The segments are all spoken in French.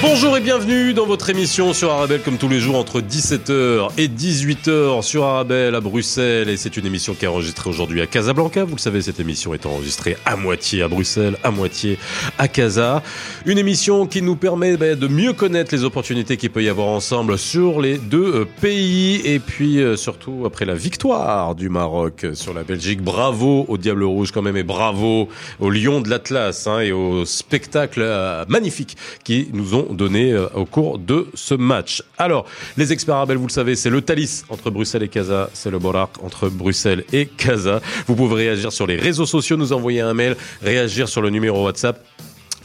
Bonjour et bienvenue dans votre émission sur Arabelle comme tous les jours entre 17h et 18h sur Arabelle à Bruxelles et c'est une émission qui est enregistrée aujourd'hui à Casablanca. Vous le savez, cette émission est enregistrée à moitié à Bruxelles, à moitié à Casa. Une émission qui nous permet ben, de mieux connaître les opportunités qu'il peut y avoir ensemble sur les deux euh, pays et puis euh, surtout après la victoire du Maroc sur la Belgique. Bravo au Diable Rouge quand même et bravo au Lion de l'Atlas hein, et au spectacle euh, magnifique qui nous ont donné euh, au cours de ce match. Alors, les experts Arabel, vous le savez, c'est le Thalys entre Bruxelles et Casa, c'est le Borak entre Bruxelles et Casa. Vous pouvez réagir sur les réseaux sociaux, nous envoyer un mail, réagir sur le numéro WhatsApp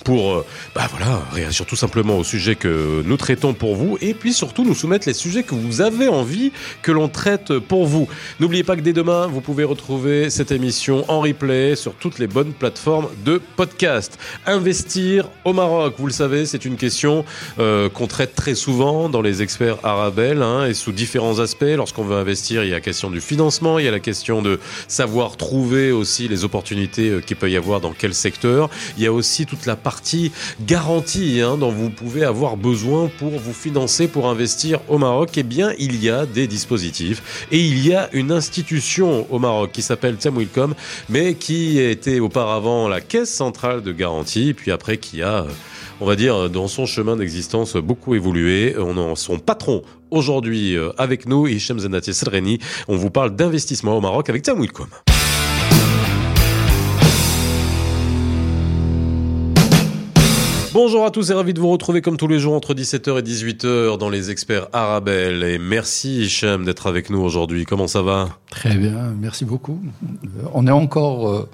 pour euh, bah voilà, réagir tout simplement au sujet que nous traitons pour vous et puis surtout nous soumettre les sujets que vous avez envie que l'on traite pour vous. N'oubliez pas que dès demain, vous pouvez retrouver cette émission en replay sur toutes les bonnes plateformes de podcast. Investir au Maroc, vous le savez, c'est une question euh, qu'on traite très souvent dans les experts arabes hein, et sous différents aspects. Lorsqu'on veut investir, il y a la question du financement, il y a la question de savoir trouver aussi les opportunités euh, qu'il peut y avoir dans quel secteur. Il y a aussi toute la partie garantie hein, dont vous pouvez avoir besoin pour vous financer, pour investir au Maroc, eh bien, il y a des dispositifs et il y a une institution au Maroc qui s'appelle Temwilcom, mais qui était auparavant la Caisse centrale de garantie, puis après qui a on va dire, dans son chemin d'existence beaucoup évolué. On en son patron aujourd'hui euh, avec nous, Hichem Zenati Sreni. On vous parle d'investissement au Maroc avec Temwilcom. Bonjour à tous et ravi de vous retrouver comme tous les jours entre 17h et 18h dans les experts Arabelle. Et merci Hichem d'être avec nous aujourd'hui. Comment ça va? Très bien, merci beaucoup. Euh, on est encore euh,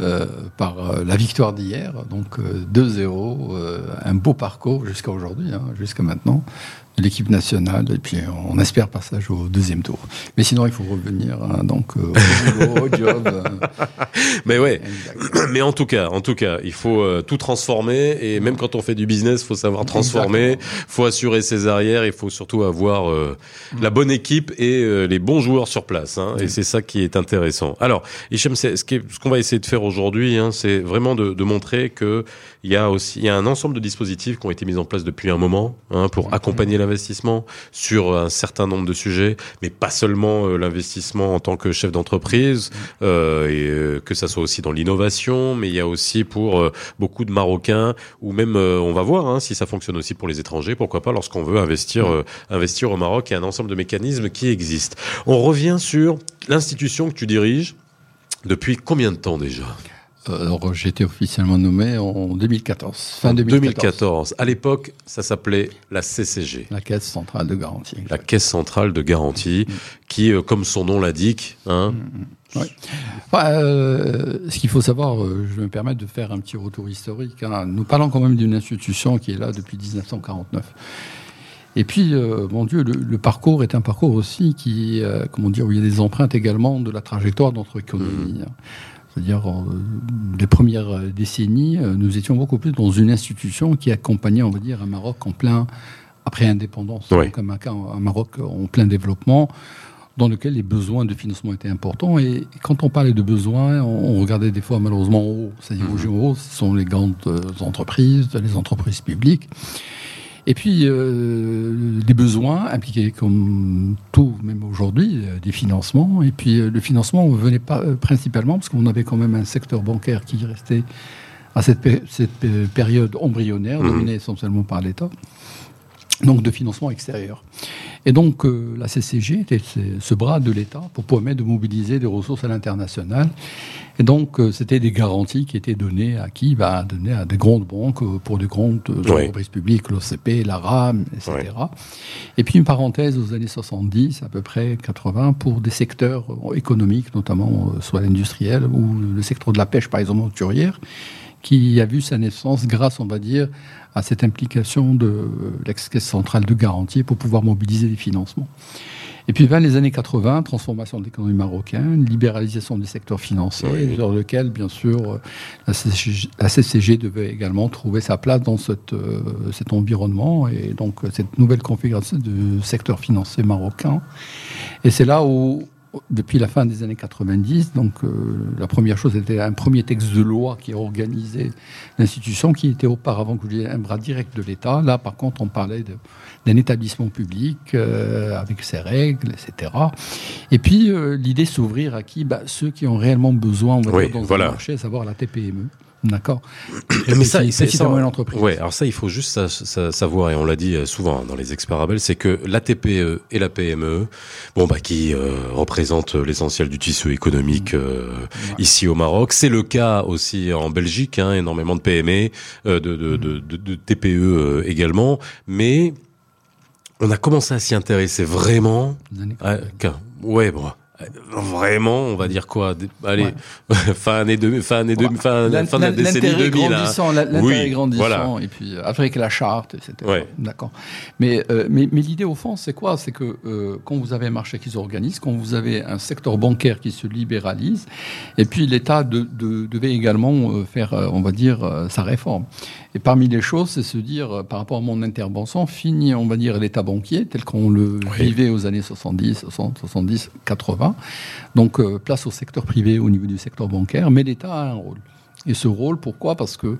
euh, par la victoire d'hier, donc euh, 2-0, euh, un beau parcours jusqu'à aujourd'hui, hein, jusqu'à maintenant, l'équipe nationale, et puis on espère passage au deuxième tour. Mais sinon, il faut revenir hein, donc au, boulot, au job. Mais ouais, mais en tout cas, en tout cas, il faut euh, tout transformer et même quand on fait du business, faut savoir transformer, Exactement. faut assurer ses arrières, il faut surtout avoir euh, la bonne équipe et euh, les bons joueurs sur place. Hein, Et c'est ça qui est intéressant. Alors, Hichem, ce qu'on va essayer de faire aujourd'hui, hein, c'est vraiment de, de montrer que il y a aussi il y a un ensemble de dispositifs qui ont été mis en place depuis un moment hein, pour accompagner l'investissement sur un certain nombre de sujets, mais pas seulement euh, l'investissement en tant que chef d'entreprise, euh, et euh, que ça soit aussi dans l'innovation, mais il y a aussi pour euh, beaucoup de Marocains ou même euh, on va voir hein, si ça fonctionne aussi pour les étrangers, pourquoi pas lorsqu'on veut investir euh, investir au Maroc, il y a un ensemble de mécanismes qui existent. On revient sur l'institution que tu diriges depuis combien de temps déjà? Euh, Alors, j'ai été officiellement nommé en 2014, fin En 2014. 2014. À l'époque, ça s'appelait la CCG. La Caisse centrale de garantie. La Caisse centrale de garantie, qui, euh, comme son nom l'indique, hein, Ouais. Enfin, euh, ce qu'il faut savoir, euh, je me permets de faire un petit retour historique. hein. Nous parlons quand même d'une institution qui est là depuis 1949. Et puis, euh, mon Dieu, le, le parcours est un parcours aussi qui, euh, comment dire, où il y a des empreintes également de la trajectoire de notre économie. hein. C'est-à-dire, euh, les premières décennies, euh, nous étions beaucoup plus dans une institution qui accompagnait, on va dire, un Maroc en plein après indépendance, Oui. donc un, Maroc en plein développement dans lequel les besoins de financement étaient importants. Et quand on parlait de besoins, on, regardait des fois malheureusement en haut. C'est-à-dire au en haut, ce sont les grandes euh, entreprises, les entreprises publiques. Et puis, euh, des besoins impliquaient, comme tout, même aujourd'hui, euh, des financements. Et puis, euh, le financement ne venait pas euh, principalement parce qu'on avait quand même un secteur bancaire qui restait à cette, cette période embryonnaire, Mhm. dominé essentiellement par l'État. Donc, de financement extérieur. Et donc, euh, la CCG était ce, bras de l'État pour permettre de mobiliser des ressources à l'international. Et donc, euh, c'était des garanties qui étaient données à qui? Bah, Données à des grandes banques euh, pour des grandes euh, entreprises publiques, l'OCP, la RAM, etc. Et puis, une parenthèse aux années 70, à peu près 80, pour des secteurs euh, économiques, notamment euh, soit l'industriel ou le secteur de la pêche, par exemple, hauturière, qui a vu sa naissance grâce, on va dire, à cette implication de l'ex-caisse centrale de garantie pour pouvoir mobiliser des financements. Et puis vers les années 80, transformation de l'économie marocaine, libéralisation des secteurs financiers, Oui. sur lequel, bien sûr, la CCG, la CCG devait également trouver sa place dans cette, euh, cet environnement et donc cette nouvelle configuration du secteur financier marocain. Et c'est là où depuis la fin des années 90. Donc, euh, la première chose était un premier texte de loi qui organisait l'institution, qui était auparavant un bras direct de l'État. Là, par contre, on parlait d'un établissement public euh, avec ses règles, etc. Et puis, euh, l'idée s'ouvrir à qui? Bah, Ceux qui ont réellement besoin, on va dans le marché, à savoir la TPME. D'accord. Mais ça, c'est ça. entreprise. Ouais. Alors ça, il faut juste savoir et on l'a dit euh, souvent hein, dans les experts c'est que la TPE et la PME, bon bah qui euh, représentent l'essentiel du tissu économique euh, ici au Maroc. C'est le cas aussi en Belgique, hein, énormément de PME, de, de, de, de, TPE également, mais on a commencé à s'y intéresser vraiment. À, ouais, bon Vraiment, on va dire quoi? Allez, fin année de, fin année de, fin, fin de la décennie 2000. Hein. L'intérêt oui, grandissant, et puis avec la charte, etc. D'accord. Mais, euh, mais, mais l'idée au fond, c'est quoi? C'est que euh, quand vous avez un marché qui s'organise, quand vous avez un secteur bancaire qui se libéralise, et puis l'État de, de, devait également euh, faire, on va dire, sa réforme. Et parmi les choses, c'est se dire, par rapport à mon intervention, fini, on va dire, l'État banquier tel qu'on le vivait aux années 70, 60, 70, 80. Donc, euh, place au secteur privé au niveau du secteur bancaire, mais l'État a un rôle. Et ce rôle, pourquoi? Parce que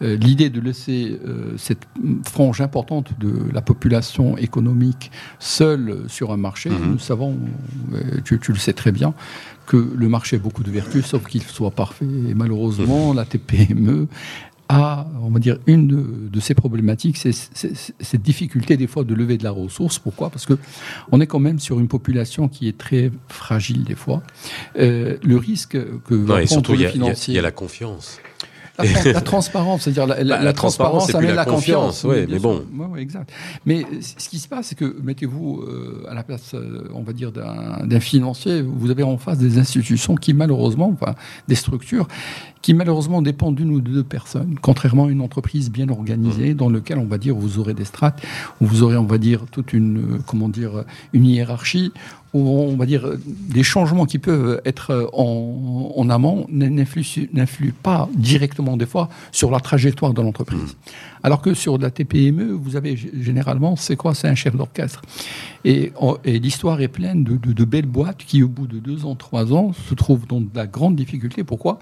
euh, l'idée de laisser euh, cette frange importante de la population économique seule sur un marché, mhm. nous savons, tu, tu, le sais très bien, que le marché a beaucoup de vertus, sauf qu'il soit parfait. Et malheureusement, mhm. la TPME, a, on va dire, une de, ces problématiques, c'est cette difficulté des fois de lever de la ressource. Pourquoi? Parce que on est quand même sur une population qui est très fragile des fois. Euh, le risque que non, et surtout, il y, y, a la confiance. La, transparence, c'est-à-dire la, la, bah, transparence, met la confiance. oui, mais bon. Ouais, exact. Mais ce qui se passe, c'est que mettez-vous euh, à la place, euh, on va dire, d'un financier, vous avez en face des institutions qui, malheureusement, enfin, des structures qui malheureusement dépendent d'une ou deux personnes, contrairement à une entreprise bien organisée mmh. dans laquelle on va dire vous aurez des strates, où vous aurez on va dire toute une euh, comment dire une hiérarchie, on va dire des changements qui peuvent être en, en amont n'influent pas directement des fois sur la trajectoire de l'entreprise. Mmh. Alors que sur la TPME, vous avez généralement, c'est quoi? C'est un chef d'orchestre. Et, et l'histoire est pleine de, de, de, belles boîtes qui, au bout de deux ans, trois ans, se trouvent dans de la grande difficulté. Pourquoi?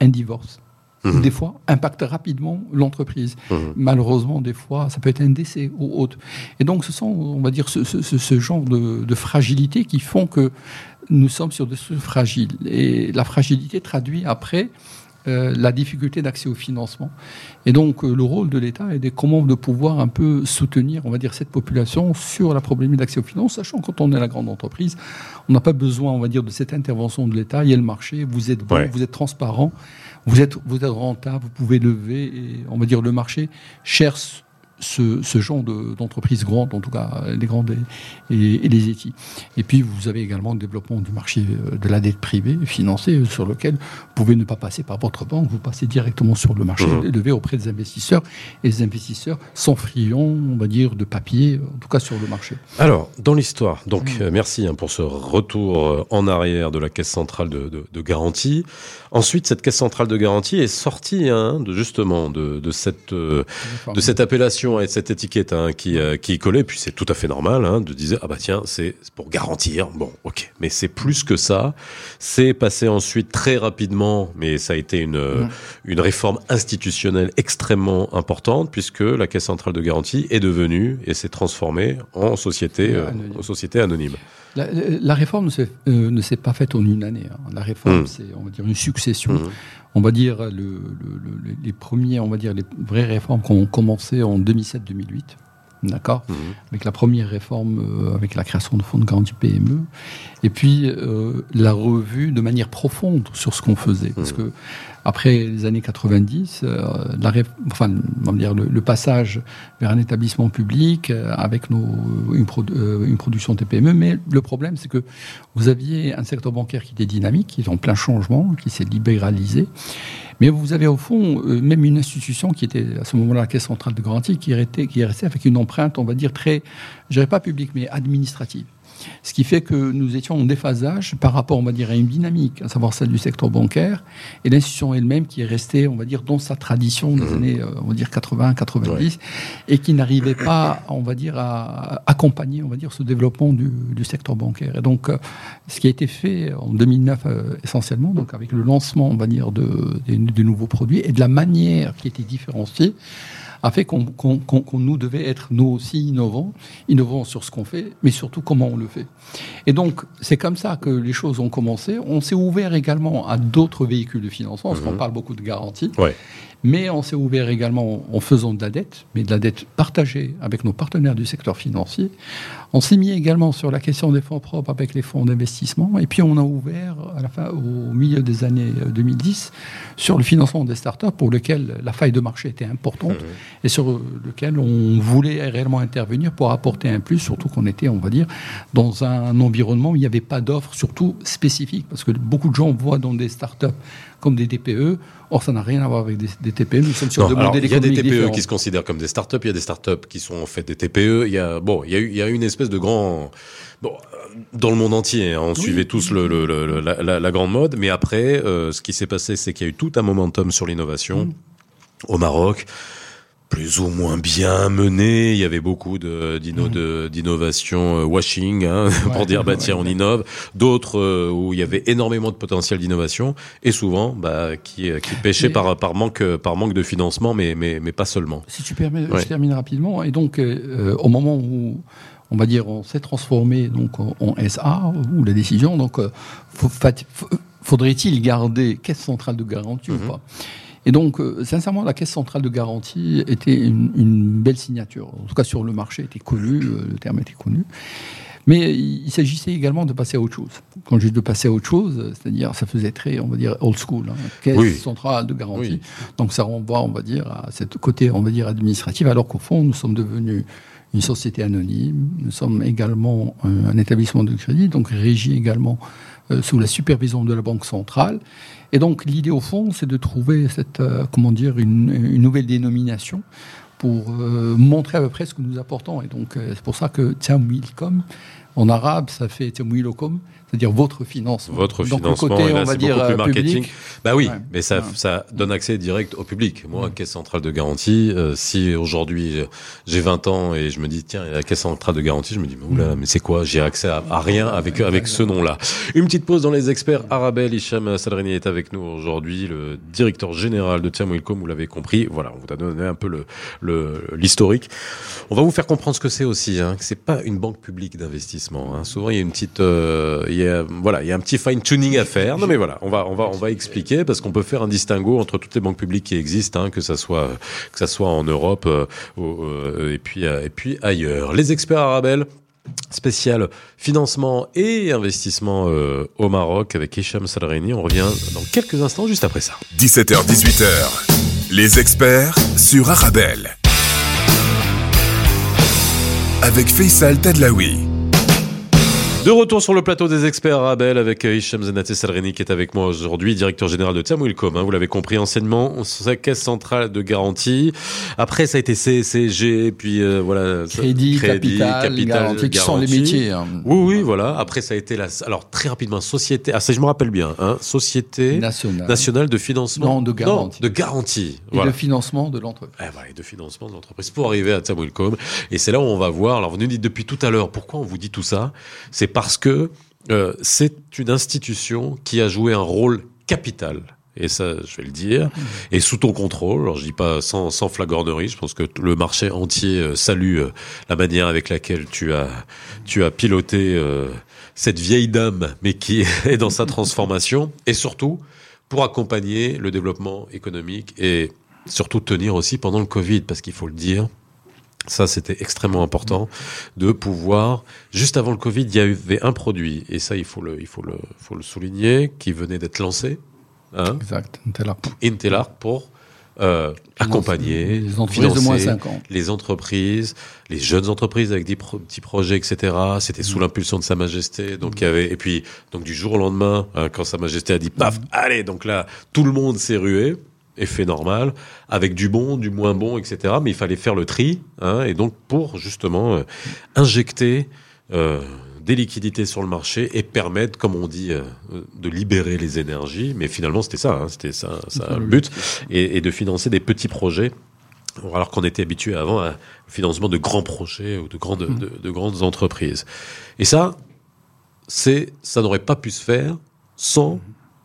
Un divorce. Mhm. Des fois, impacte rapidement l'entreprise. Mhm. Malheureusement, des fois, ça peut être un décès ou autre. Et donc, ce sont, on va dire, ce, ce, genre de, de, fragilité qui font que nous sommes sur des choses fragiles. Et la fragilité traduit après euh, la difficulté d'accès au financement. Et donc, euh, le rôle de l'État est de comment de pouvoir un peu soutenir, on va dire, cette population sur la problématique d'accès au financement, sachant que quand on est la grande entreprise, on n'a pas besoin, on va dire, de cette intervention de l'État. Il y a le marché, vous êtes bon, vous êtes transparent, vous êtes, vous êtes rentable, vous pouvez lever, et on va dire, le marché. Cherche ce, ce genre d'entreprise grande, en tout cas les grandes et, et, les ETI. Et puis vous avez également le développement du marché euh, de la dette privée financée euh, sur lequel vous pouvez ne pas passer par votre banque, vous passez directement sur le marché mmh. levé auprès des investisseurs et les investisseurs sont friands, on va dire, de papier, en tout cas sur le marché. Alors, dans l'histoire, donc mmh. euh, merci hein, pour ce retour en arrière de la Caisse centrale de, de, de garantie. Ensuite, cette Caisse centrale de garantie est sortie hein, de, justement de, de cette, de cette appellation et cette étiquette hein, qui, euh, qui collait, puis c'est tout à fait normal hein, de dire ah bah tiens c'est pour garantir. Bon ok, mais c'est plus que ça. C'est passé ensuite très rapidement, mais ça a été une une réforme institutionnelle extrêmement importante puisque la Caisse centrale de garantie est devenue et s'est transformée en société euh, en société anonyme. La, réforme ne s'est, euh, ne s'est pas faite en une année. Hein. La réforme, hmm. c'est on va dire une succession. Hmm. On va dire le, les premiers, on va dire les vraies réformes qui ont commencé en 2007-2008. D'accord hmm. Avec la première réforme, euh, avec la création de fonds de garantie PME. Et puis, euh, la revue de manière profonde sur ce qu'on faisait. Parce que après les années 90, euh, la, enfin, dire, le, passage vers un établissement public euh, avec euh, une, production TPME, mais le problème c'est que vous aviez un secteur bancaire qui était dynamique, qui est en plein changement, qui s'est libéralisé, mais vous avez au fond même une institution qui était à ce moment-là la Caisse centrale de garantie, qui est, restée, qui est restée avec une empreinte, on va dire, très, je dirais pas publique, mais administrative. Ce qui fait que nous étions en déphasage par rapport, on va dire, à une dynamique, à savoir celle du secteur bancaire, et l'institution elle-même qui est restée, on va dire, dans sa tradition des mmh. années, euh, on va dire, 80, 90, et qui n'arrivait pas, on va dire, à accompagner, on va dire, ce développement du, secteur bancaire. Et donc, euh, ce qui a été fait en 2009 euh, essentiellement, donc avec le lancement, on va dire, de, des nouveaux produits et de la manière qui était différenciée, a fait qu'on nous devait être nous aussi innovants, innovants sur ce qu'on fait, mais surtout comment on le fait. Et donc, c'est comme ça que les choses ont commencé. On s'est ouvert également à d'autres véhicules de financement, parce qu'on mhm. parle beaucoup de garanties. Mais on s'est ouvert également en faisant de la dette, mais de la dette partagée avec nos partenaires du secteur financier. On s'est mis également sur la question des fonds propres avec les fonds d'investissement. Et puis on a ouvert à la fin, au milieu des années 2010 sur le financement des startups pour lequel la faille de marché était importante mmh. et sur lequel on voulait réellement intervenir pour apporter un plus, surtout qu'on était, on va dire, dans un environnement où il n'y avait pas d'offres, surtout spécifiques, parce que beaucoup de gens voient dans des startups comme des DPE. Or, ça n'a rien à voir avec des, TPE. Nous sommes sur deux modèles Il y a des TPE qui se considèrent comme des startups. Il y a des startups qui sont en fait des TPE. Il y a bon, il y a, il y a une espèce de grand bon dans le monde entier. Hein, on suivait tous le, le, la, la, grande mode, mais après, euh, ce qui s'est passé, c'est qu'il y a eu tout un momentum sur l'innovation mm. au Maroc plus ou moins bien mené. Il y avait beaucoup de, mhm. d'innovation euh, washing, hein, pour dire bah tiens on innove. D'autres euh, où il y avait énormément de potentiel d'innovation et souvent bah qui qui pêchaient par par manque par manque de financement, mais mais mais pas seulement. Si tu permets, je termine rapidement. Et donc euh, au moment où on va dire on s'est transformé donc en, SA ou la décision donc faudrait-il garder caisse centrale de garantie ou mhm. pas? Et donc, euh, sincèrement, la Caisse centrale de garantie était une, belle signature. En tout cas, sur le marché, était connu, euh, le terme était connu. Mais il s'agissait également de passer à autre chose. Quand je dis de passer à autre chose, c'est-à-dire, ça faisait très, on va dire, old school, hein, caisse centrale de garantie. Donc ça renvoie, on va dire, à ce côté, on va dire, administratif, alors qu'au fond, nous sommes devenus une société anonyme. Nous sommes également un, établissement de crédit, donc régi également sous la supervision de la Banque centrale. Et donc l'idée au fond, c'est de trouver cette, euh, comment dire, une, une, nouvelle dénomination pour euh, montrer à peu près ce que nous apportons. Et donc c'est pour ça que Tiamwilcom, en arabe, ça fait Tiamwilokom, c'est-à-dire votre financement. Votre Donc financement, le côté, on va dire, plus marketing. bah oui, mais ça, ça donne accès direct au public. Moi, caisse centrale de garantie, euh, si aujourd'hui j'ai 20 ans et je me dis tiens, la caisse centrale de garantie, je me dis mais oula, mais c'est quoi? J'ai accès à, rien avec avec ce nom-là. Une petite pause dans les experts. Arabelle Hicham Salrini est avec nous aujourd'hui, le directeur général de Tiam Wilcom. Vous l'avez compris. Voilà, on vous a donné un peu le l'historique. On va vous faire comprendre ce que c'est aussi. Hein, que c'est pas une banque publique d'investissement. Hein. Souvent, il y a une petite euh, voilà, il y a un petit fine tuning à faire. Non, mais voilà, on va, on va, on va expliquer parce qu'on peut faire un distinguo entre toutes les banques publiques qui existent, hein, que ça soit, que ça soit en Europe euh, euh, et puis, euh, et puis ailleurs. Les experts arabel spécial financement et investissement au Maroc avec Hicham Salrini. On revient dans quelques instants juste après ça. 17h, 18h. Les experts sur Arabelle. Avec Faisal Tadlaoui. De retour sur le plateau des experts Arabel avec euh, Hicham Zenate Salreni qui est avec moi aujourd'hui, directeur général de Tiamwilcom. Hein, vous l'avez compris, enseignement, sa caisse centrale de garantie. Après, ça a été CCG, puis euh, voilà. Crédit, capital, capital garantie, qui sont les métiers. Hein. Oui, oui, voilà. Après, ça a été la, alors très rapidement, société, ah ça je me rappelle bien, hein, société nationale, nationale de financement. Non, de garantie. de garantie. Et de financement de l'entreprise. Eh, voilà, et de financement de l'entreprise pour arriver à Tiamwilcom. Et c'est là où on va voir, alors vous nous dites depuis tout à l'heure, pourquoi on vous dit tout ça? C'est parce que euh, c'est une institution qui a joué un rôle capital et ça, je vais le dire, mmh. et sous ton contrôle. Alors, je dis pas sans, sans flagornerie. Je pense que le marché entier euh, salue euh, la manière avec laquelle tu as, tu as piloté cette vieille dame, mais qui est dans sa transformation, et surtout pour accompagner le développement économique et surtout tenir aussi pendant le Covid, parce qu'il faut le dire, ça, c'était extrêmement important de pouvoir. Juste avant le Covid, il y avait un produit, et ça, il faut le, il faut le, faut le souligner, qui venait d'être lancé. Hein exact. Intelar. pour euh, accompagner, les entreprises de moins 5 ans. les entreprises, les jeunes entreprises avec des petits projets, etc. C'était sous mm. l'impulsion de Sa Majesté. Donc il y avait et puis donc du jour au lendemain, hein, quand Sa Majesté a dit paf, mm. allez, donc là tout le monde s'est rué effet normal, avec du bon, du moins bon, etc. Mais il fallait faire le tri, hein, et donc pour justement euh, injecter euh, des liquidités sur le marché et permettre, comme on dit, euh, de libérer les énergies. Mais finalement, c'était ça, hein, c'était ça, ça le but, et, de financer des petits projets. Alors qu'on était habitué avant à financement de grands projets ou de grandes, de, de, grandes entreprises. Et ça, c'est, ça n'aurait pas pu se faire sans.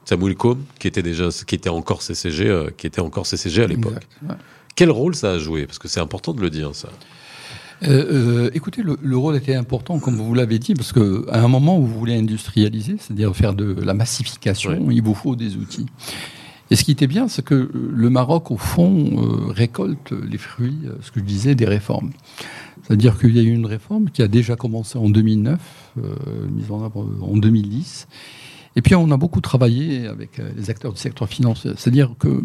Samuel Combe, qui était déjà, qui était encore CCG, euh, qui était encore CCG à l'époque. Ouais. Quel rôle ça a joué? Parce que c'est important de le dire, ça. Euh, euh, écoutez, le, le, rôle était important, comme vous l'avez dit, parce que à un moment où vous voulez industrialiser, c'est-à-dire faire de la massification, ouais. il vous faut des outils. Et ce qui était bien, c'est que le Maroc, au fond, récolte les fruits, ce que je disais, des réformes. C'est-à-dire qu'il y a eu une réforme qui a déjà commencé en 2009, euh, mise en œuvre en 2010. Et puis on a beaucoup travaillé avec euh, les acteurs du secteur financier. C'est-à-dire que,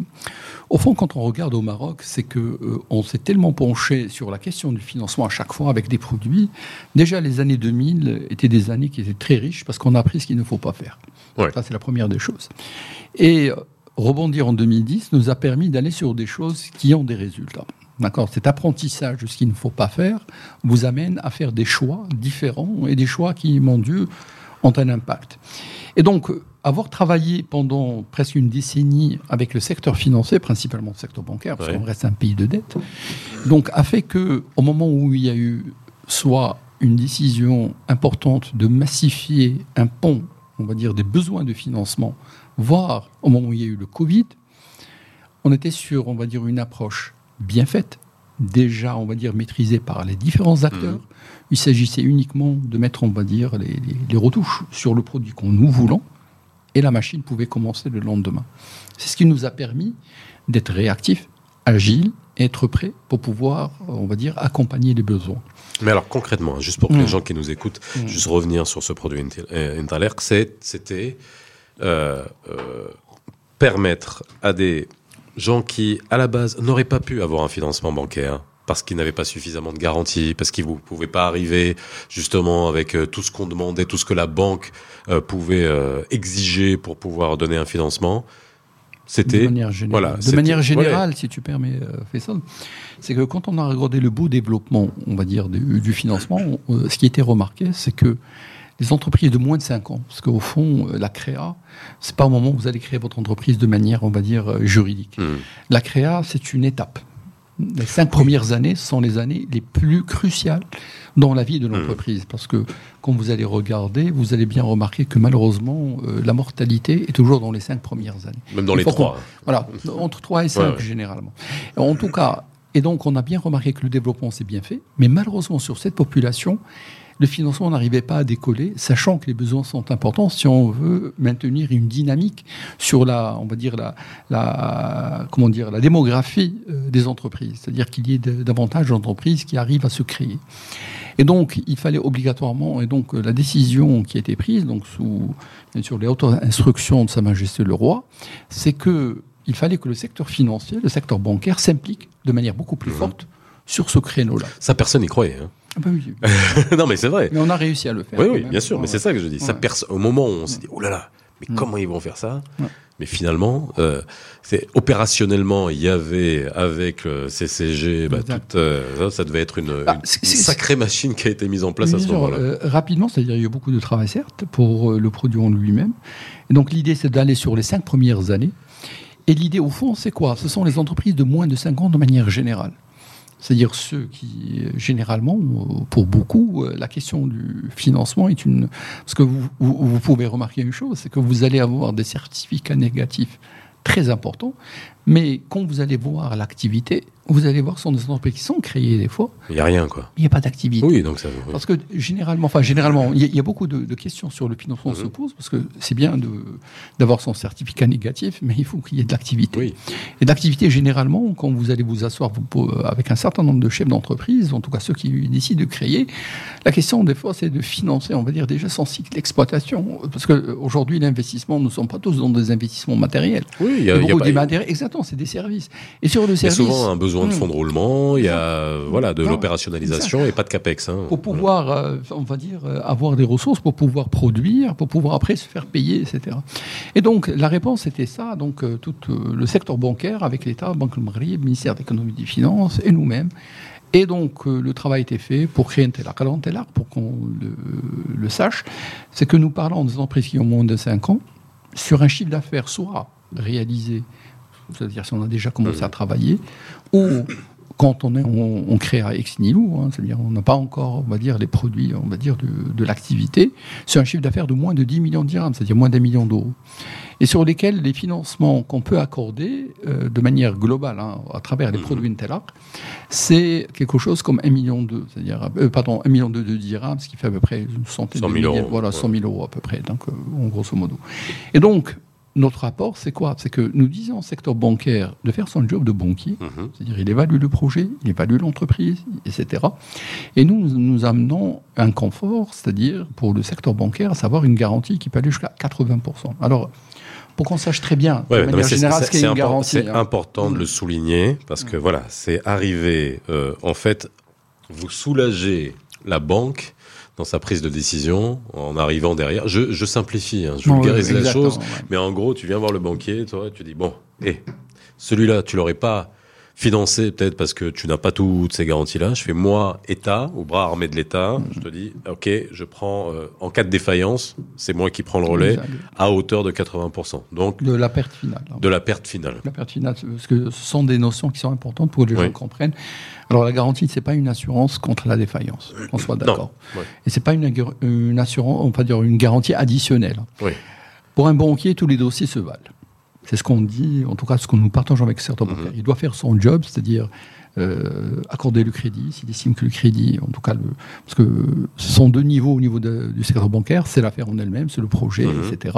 au fond, quand on regarde au Maroc, c'est que euh, on s'est tellement penché sur la question du financement à chaque fois avec des produits. Déjà, les années 2000 étaient des années qui étaient très riches parce qu'on a appris ce qu'il ne faut pas faire. Ouais. Ça, c'est la première des choses. Et rebondir en 2010 nous a permis d'aller sur des choses qui ont des résultats. D'accord? Cet apprentissage de ce qu'il ne faut pas faire vous amène à faire des choix différents et des choix qui, mon Dieu, ont un impact. Et donc, avoir travaillé pendant presque une décennie avec le secteur financier, principalement le secteur bancaire, parce ouais. qu'on reste un pays de dette, donc a fait que, au moment où il y a eu soit une décision importante de massifier un pont, on va dire, des besoins de financement, voire au moment où il y a eu le Covid, on était sur, on va dire, une approche bien faite, déjà, on va dire, maîtrisée par les différents acteurs. Mmh. Il s'agissait uniquement de mettre, on va dire, les, les, les retouches sur le produit qu'on nous voulons, et la machine pouvait commencer le lendemain. C'est ce qui nous a permis d'être réactifs, agiles, et être prêts pour pouvoir, on va dire, accompagner les besoins. Mais alors concrètement, juste pour que mmh. les gens qui nous écoutent, mmh. juste revenir sur ce produit Intalerc, c'était euh, euh, permettre à des gens qui, à la base, n'auraient pas pu avoir un financement bancaire parce qu'ils n'avaient pas suffisamment de garanties, parce qu'ils ne pouvaient pas arriver justement avec euh, tout ce qu'on demandait, tout ce que la banque euh, pouvait euh, exiger pour pouvoir donner un financement. C'était de manière générale, voilà, de manière générale ouais. si tu permets, Faisal, c'est que quand on a regardé le beau développement, on va dire, du, du financement, on, ce qui était remarqué, c'est que les entreprises de moins de 5 ans, parce qu'au fond, la créa, c'est pas au moment où vous allez créer votre entreprise de manière, on va dire, juridique. Mmh. La créa, c'est une étape. Les cinq premières années sont les années les plus cruciales dans la vie de l'entreprise. Mmh. Parce que quand vous allez regarder, vous allez bien remarquer que malheureusement, euh, la mortalité est toujours dans les cinq premières années. Même dans les trois. Voilà, entre trois et cinq ouais, ouais. généralement. En tout cas, et donc on a bien remarqué que le développement s'est bien fait, mais malheureusement sur cette population, le financement n'arrivait pas à décoller, sachant que les besoins sont importants si on veut maintenir une dynamique sur la, on va dire la, la comment dire, la démographie euh, des entreprises, c'est-à-dire qu'il y ait davantage d'entreprises qui arrivent à se créer. Et donc, il fallait obligatoirement, et donc la décision qui a été prise, donc sous bien sûr les hautes instructions de Sa Majesté le Roi, c'est que il fallait que le secteur financier, le secteur bancaire s'implique de manière beaucoup plus mmh. forte sur ce créneau-là. Ça, personne n'y croyait. Hein. Ah bah oui. non, mais c'est vrai. Mais on a réussi à le faire. Oui, oui, bien sûr. Mais c'est ça que je dis. Ouais. Ça Au moment où on s'est dit, oh là là, mais mmh. comment ils vont faire ça. Mais finalement, euh, c'est opérationnellement, il y avait avec le CCG, bah, tout, euh, ça devait être une, bah, une, sacrée machine qui a été mise en place à ce moment-là. Euh, rapidement, c'est-à-dire il y a eu beaucoup de travail certes pour euh, le produit en lui-même. Et donc l'idée, c'est d'aller sur les cinq premières années. Et l'idée, au fond, c'est quoi? Ce sont les entreprises de moins de 5 ans de manière générale. C'est-à-dire ceux qui, généralement, pour beaucoup, la question du financement est une... Parce que vous pouvez remarquer une chose, c'est que vous allez avoir des certificats négatifs très importants, mais quand vous allez voir l'activité, vous allez voir, ce sont des entreprises qui sont créées des fois. Il n'y a rien, quoi. Il n'y a pas d'activité. Oui, donc ça. Parce que généralement, enfin, généralement, il y, y, a beaucoup de, de, questions sur le financement mmh. se posent, parce que c'est bien d'avoir son certificat négatif, mais il faut qu'il y ait de l'activité. Oui. Et d'activité, généralement, quand vous allez vous asseoir vous, avec un certain nombre de chefs d'entreprise, en tout cas ceux qui décident de créer, la question, des fois, c'est de financer, on va dire, déjà son cycle d'exploitation. Parce qu'aujourd'hui, l'investissement, nous ne sommes pas tous dans des investissements matériels. Oui, il y a, il y a beaucoup de matériels. Exactement. Non, c'est des services. Et sur le Il y a service, souvent un besoin de Hmm. fonds de roulement, il y a voilà de l'opérationnalisation et pas de capex. Hein. pour pouvoir, euh, on va dire, euh, avoir des ressources, pour pouvoir produire, pour pouvoir après se faire payer, etc. Et donc, la réponse était ça. Donc, euh, tout le secteur bancaire, avec l'État, Banque du Maghreb, ministère de l'économie et des finances, et nous-mêmes. Et donc, euh, le travail était fait pour créer un TELAC. Alors, un TELAC, pour qu'on le, le sache, c'est que nous parlons des entreprises qui ont moins de 5 ans, sur un chiffre d'affaires soit réalisé, c'est-à-dire si on a déjà commencé à travailler, ou quand on, est, on, on crée à ex nihilo, hein, c'est-à-dire on n'a pas encore, on va dire, les produits, on va dire, de, de l'activité, sur un chiffre d'affaires de moins de 10 millions de dirhams, c'est-à-dire moins d'un million d'euros. Et sur lesquels les financements qu'on peut accorder euh, de manière globale, hein, à travers les Mhm. produits Intelac, c'est quelque chose comme 1 million de, c'est-à-dire, euh, pardon, 1 million de, de dirhams, ce qui fait à peu près une centaine 100 de 000 milliers, euros, voilà, ouais. 100 000 euros à peu près, donc, euh, en grosso modo. Et donc, notre rapport, c'est quoi? C'est que nous disons au secteur bancaire de faire son job de banquier, Mhm. c'est-à-dire il évalue le projet, il évalue l'entreprise, etc. Et nous, nous amenons un confort, c'est-à-dire pour le secteur bancaire, à savoir une garantie qui peut aller jusqu'à 80%. Alors, pour qu'on sache très bien, Ouais, de manière c'est- générale, ce qu'est une garantie. C'est hein. important de le souligner parce que voilà, c'est arrivé. euh, en fait, vous soulagez la banque dans sa prise de décision en arrivant derrière. Je, je simplifie, hein, je vulgarise la chose, ouais. mais en gros, tu viens voir le banquier, toi, tu dis bon, hé, celui-là, tu l'aurais pas financé peut-être parce que tu n'as pas toutes ces garanties-là. Je fais moi État, au bras armé de l'État. Je te dis, ok, je prends euh, en cas de défaillance, c'est moi qui prends le relais Exact. à hauteur de 80%. Donc De la perte finale. hein. de la perte finale. La perte finale, parce que ce sont des notions qui sont importantes pour que les Oui. gens comprennent. Alors la garantie, c'est pas une assurance contre la défaillance, qu'on soit d'accord. ouais. Et c'est pas une, une assurance, on va dire une garantie additionnelle. Oui. Pour un banquier, tous les dossiers se valent. C'est ce qu'on dit, en tout cas ce que nous partageons avec certains Mhm. banquiers. Il doit faire son job, c'est-à-dire euh, accorder le crédit, s'il estime que le crédit, en tout cas, le, parce que ce sont deux niveaux au niveau de- du secteur bancaire, c'est l'affaire en elle-même, c'est le projet, Mhm. etc.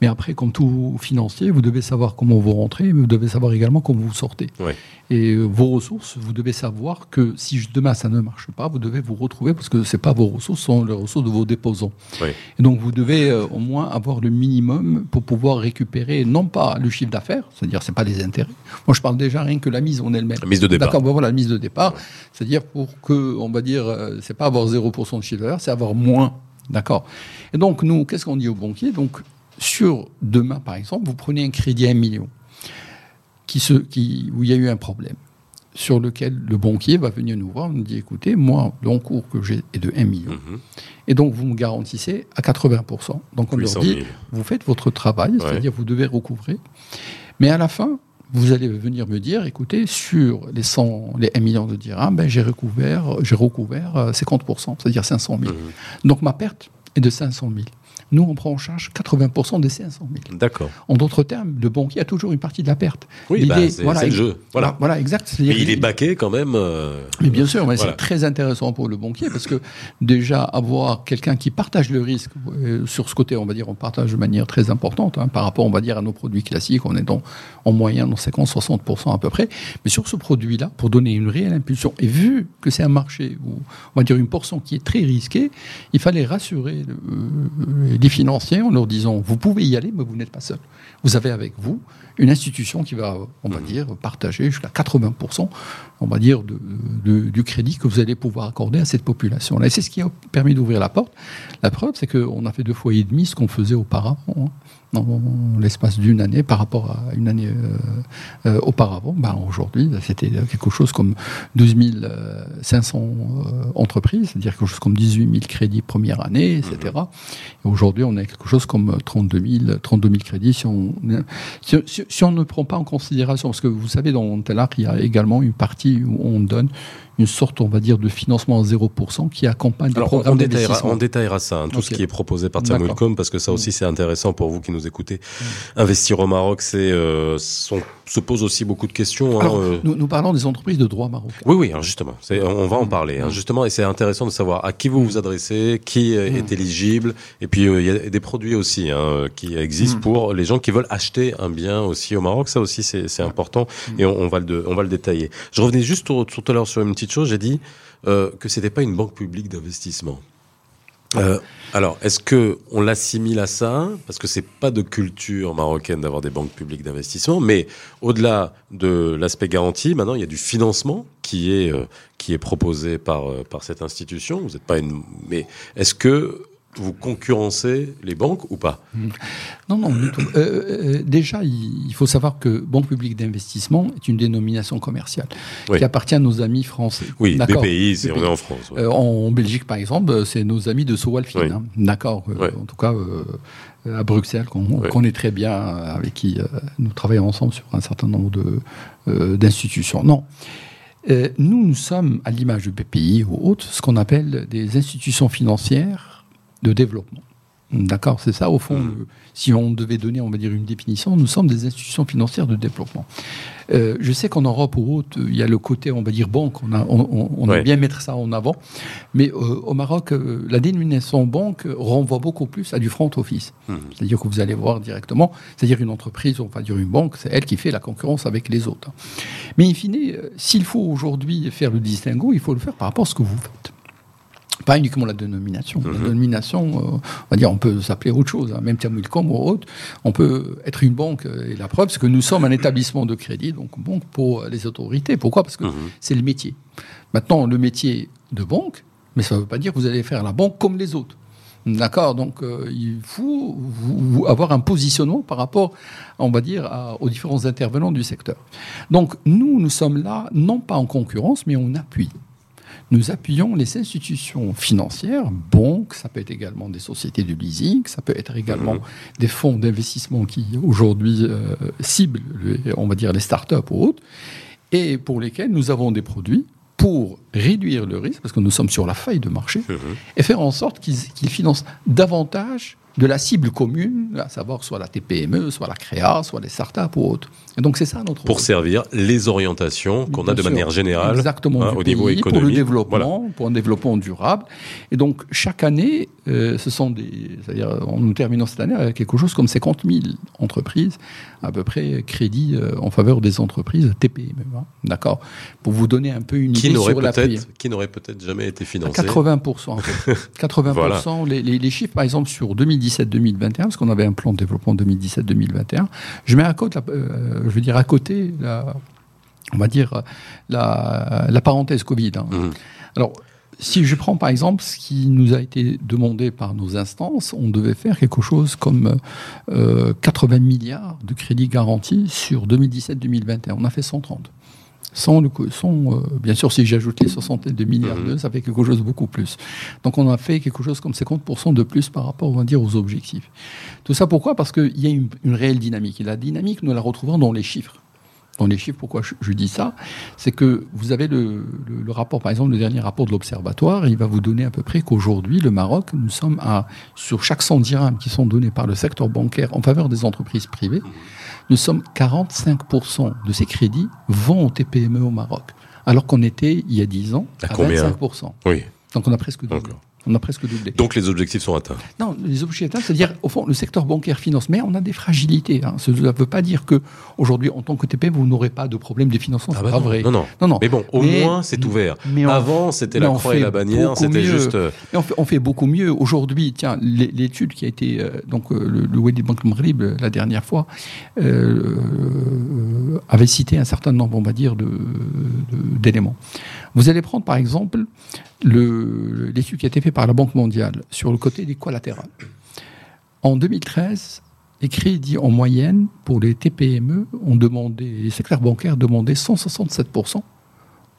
Mais après, comme tout financier, vous devez savoir comment vous rentrez, mais vous devez savoir également comment vous sortez. Ouais. Et euh, vos ressources, vous devez savoir que si demain ça ne marche pas, vous devez vous retrouver parce que c'est pas vos ressources, ce sont les ressources de vos déposants. Ouais. Et donc vous devez euh, au moins avoir le minimum pour pouvoir récupérer non pas le chiffre d'affaires, c'est-à-dire c'est pas les intérêts. Moi je parle déjà rien que la mise en elle-même. La mise de départ. D'accord, bon, voilà la mise de départ, c'est-à-dire pour que on va dire euh, c'est pas avoir 0% de chiffre d'affaires, c'est avoir moins. D'accord. Et donc nous, qu'est-ce qu'on dit aux banquiers? Donc sur demain par exemple, vous prenez un crédit à 1 million qui se, qui, où il y a eu un problème, sur lequel le banquier va venir nous voir, nous dit écoutez, moi, l'encours que j'ai est de 1 million. Mhm. Et donc, vous me garantissez à 80%. Donc, on leur 800 dit 000. vous faites votre travail, c'est-à-dire vous devez recouvrer. Mais à la fin, vous allez venir me dire écoutez, sur les, 100, les 1 million de dirhams, ben, j'ai recouvert, j'ai recouvert euh, 50%, c'est-à-dire 500 000. Mhm. Donc, ma perte est de 500 000. Nous, on prend en charge 80% des 500 000. D'accord. En d'autres termes, le banquier a toujours une partie de la perte. Oui, bah, c'est c'est le jeu. Voilà. Voilà, exact. Mais il est baqué quand même. euh, mais bien sûr, mais Voilà. c'est très intéressant pour le banquier parce que déjà avoir quelqu'un qui partage le risque euh, sur ce côté, on va dire, on partage de manière très importante hein, par rapport, on va dire, à nos produits classiques, on est dans, en moyenne dans 50-60% à peu près. Mais sur ce produit-là, pour donner une réelle impulsion, et vu que c'est un marché où on va dire une portion qui est très risquée, il fallait rassurer le- euh, les financiers en leur disant vous pouvez y aller, mais vous n'êtes pas seul. Vous avez avec vous une institution qui va, on va dire, partager jusqu'à 80%, on va dire, de, de- du crédit que vous allez pouvoir accorder à cette population-là. Et c'est ce qui a permis d'ouvrir la porte. La preuve, c'est qu'on a fait deux fois et demi ce qu'on faisait auparavant, hein, dans l'espace d'une année par rapport à une année euh, euh, auparavant. Ben, Aujourd'hui, c'était quelque chose comme 12 500 euh, entreprises, c'est-à-dire quelque chose comme 18 000 crédits première année, etc. Et aujourd'hui, on a quelque chose comme 32 000, 32 000 crédits si on, si, si- si on ne prend pas en considération, parce que vous savez, dans Telac, il y a également une partie où on donne une sorte, on va dire, de financement à 0% qui accompagne Alors, on, programmes détaillera, d'investissement. on détaillera ça, hein, tout ce qui est proposé par. Tsamulcom, parce que ça aussi c'est intéressant pour vous qui nous écoutez. Investir au Maroc, c'est euh, se pose aussi beaucoup de questions. hein, euh. nous, nous parlons des entreprises de droit marocain. Oui, oui, alors justement, on va en parler. hein, justement, et c'est intéressant de savoir à qui vous vous adressez, qui est éligible, et puis euh, il y a des produits aussi hein, qui existent pour les gens qui veulent acheter un bien aussi au Maroc. Ça aussi, c'est important, et on, on va le on va le détailler. Je revenais juste tout, tout à l'heure sur une petite chose. J'ai dit euh, que c'était pas une banque publique d'investissement. Euh, alors, est-ce que on l'assimile à ça? Parce que c'est pas de culture marocaine d'avoir des banques publiques d'investissement, mais au-delà de l'aspect garantie, maintenant il y a du financement qui est euh, qui est proposé par par cette institution. Vous n'êtes pas une, mais est-ce que vous concurrencez les banques ou pas? Non, non. Euh, euh, déjà, il faut savoir que Banque publique d'investissement est une dénomination commerciale qui appartient à nos amis français. Oui, des pays, on est en France. Euh, en Belgique, par exemple, c'est nos amis de Sowalfin. Hein. D'accord. En tout cas, à Bruxelles, qu'on connaît très bien, avec qui nous travaillons ensemble sur un certain nombre d'institutions. non. nous, nous sommes, à l'image du BPI ou autres, ce qu'on appelle des institutions financières de développement. D'accord, c'est ça au fond. Hmm. si on devait donner, on va dire, une définition, nous sommes des institutions financières de développement. Euh, je sais qu'en Europe ou autre, il y a le côté, on va dire, banque. On, a, on, bien mettre ça en avant. Mais euh, au Maroc, euh, la dénomination banque renvoie beaucoup plus à du front office. Hmm. C'est-à-dire que vous allez voir directement, c'est-à-dire une entreprise, on va dire une banque, c'est elle qui fait la concurrence avec les autres. Mais in fine, s'il faut aujourd'hui faire le distinguo, il faut le faire par rapport à ce que vous faites. Pas uniquement la dénomination. La mhm. dénomination, euh, on va dire, on peut s'appeler autre chose, hein. même Tiamulcom ou autre. On peut être une banque, et la preuve, c'est que nous sommes un établissement de crédit, donc banque pour les autorités. Pourquoi? Parce que mhm. c'est le métier. Maintenant, le métier de banque, mais ça ne veut pas dire que vous allez faire la banque comme les autres. D'accord? Donc, euh, il faut avoir un positionnement par rapport, on va dire, aux différents intervenants du secteur. Donc, nous, nous sommes là, non pas en concurrence, mais en appui nous appuyons les institutions financières, banques, ça peut être également des sociétés de leasing, ça peut être également mhm. des fonds d'investissement qui aujourd'hui euh, ciblent, on va dire, les startups ou autres, et pour lesquels nous avons des produits pour réduire le risque, parce que nous sommes sur la faille de marché, mhm. et faire en sorte qu'ils financent davantage de la cible commune, à savoir soit la TPME, soit la CREA, soit les startups ou autres. Et donc c'est ça notre Pour servir les orientations qu'on a de manière générale Exactement, hein, au niveau économique. Pour le développement, pour un développement durable. Et donc chaque année, euh, ce sont des. C'est-à-dire, nous terminons cette année avec quelque chose comme 50 000 entreprises, à peu près crédits euh, en faveur des entreprises TPME. Hein. D'accord? Pour vous donner un peu une qui idée sur la Qui n'aurait peut-être jamais été financé? 80%. 80%. les, les, les chiffres, par exemple, sur 2017-2021, parce qu'on avait un plan de développement 2017-2021, je mets à côté. Euh, je veux dire, à côté, la, on va dire, la, la parenthèse Covid. Hein. Mmh. Alors, si je prends par exemple ce qui nous a été demandé par nos instances, on devait faire quelque chose comme 80 euh, milliards de crédits garantis sur 2017-2021. On a fait 130. Sans, le, sans euh, bien sûr, si j'ajoute les 62 milliards mmh. ça fait quelque chose de beaucoup plus. Donc on a fait quelque chose comme 50% de plus par rapport, on va dire, aux objectifs. Tout ça pourquoi? Parce qu'il y a une, une, réelle dynamique. Et la dynamique, nous la retrouvons dans les chiffres. Dans les chiffres, pourquoi je, dis ça? C'est que vous avez le, le, rapport, par exemple, le dernier rapport de l'Observatoire, il va vous donner à peu près qu'aujourd'hui, le Maroc, nous sommes à, sur chaque 100 dirhams qui sont donnés par le secteur bancaire en faveur des entreprises privées, nous sommes 45% de ces crédits vont au TPME au Maroc. Alors qu'on était, il y a 10 ans, à, 25%. Oui. Donc on a presque doublé. On a presque doublé. Donc les objectifs sont atteints Non, les objectifs atteints, c'est-à-dire, au fond, le secteur bancaire finance, mais on a des fragilités. Hein. Ça ne veut pas dire que aujourd'hui, en tant que TPM, vous n'aurez pas de problème de financement. Ah bah pas vrai. Non, non, non, non. Mais bon, au moins, c'est ouvert. Mais Avant, c'était la croix et la bannière, c'était juste. Euh, on, fait, on, fait, beaucoup mieux. Aujourd'hui, tiens, l'étude qui a été, euh, donc, euh, le, le Wadi Bank Maghrib, la dernière fois, avait cité un certain nombre, on va dire, d'éléments. Vous allez prendre, par exemple, l'étude qui a été faite par la Banque mondiale sur le côté des collatérales. En 2013, les crédits en moyenne pour les TPME ont demandé, les secteurs bancaires demandaient 167%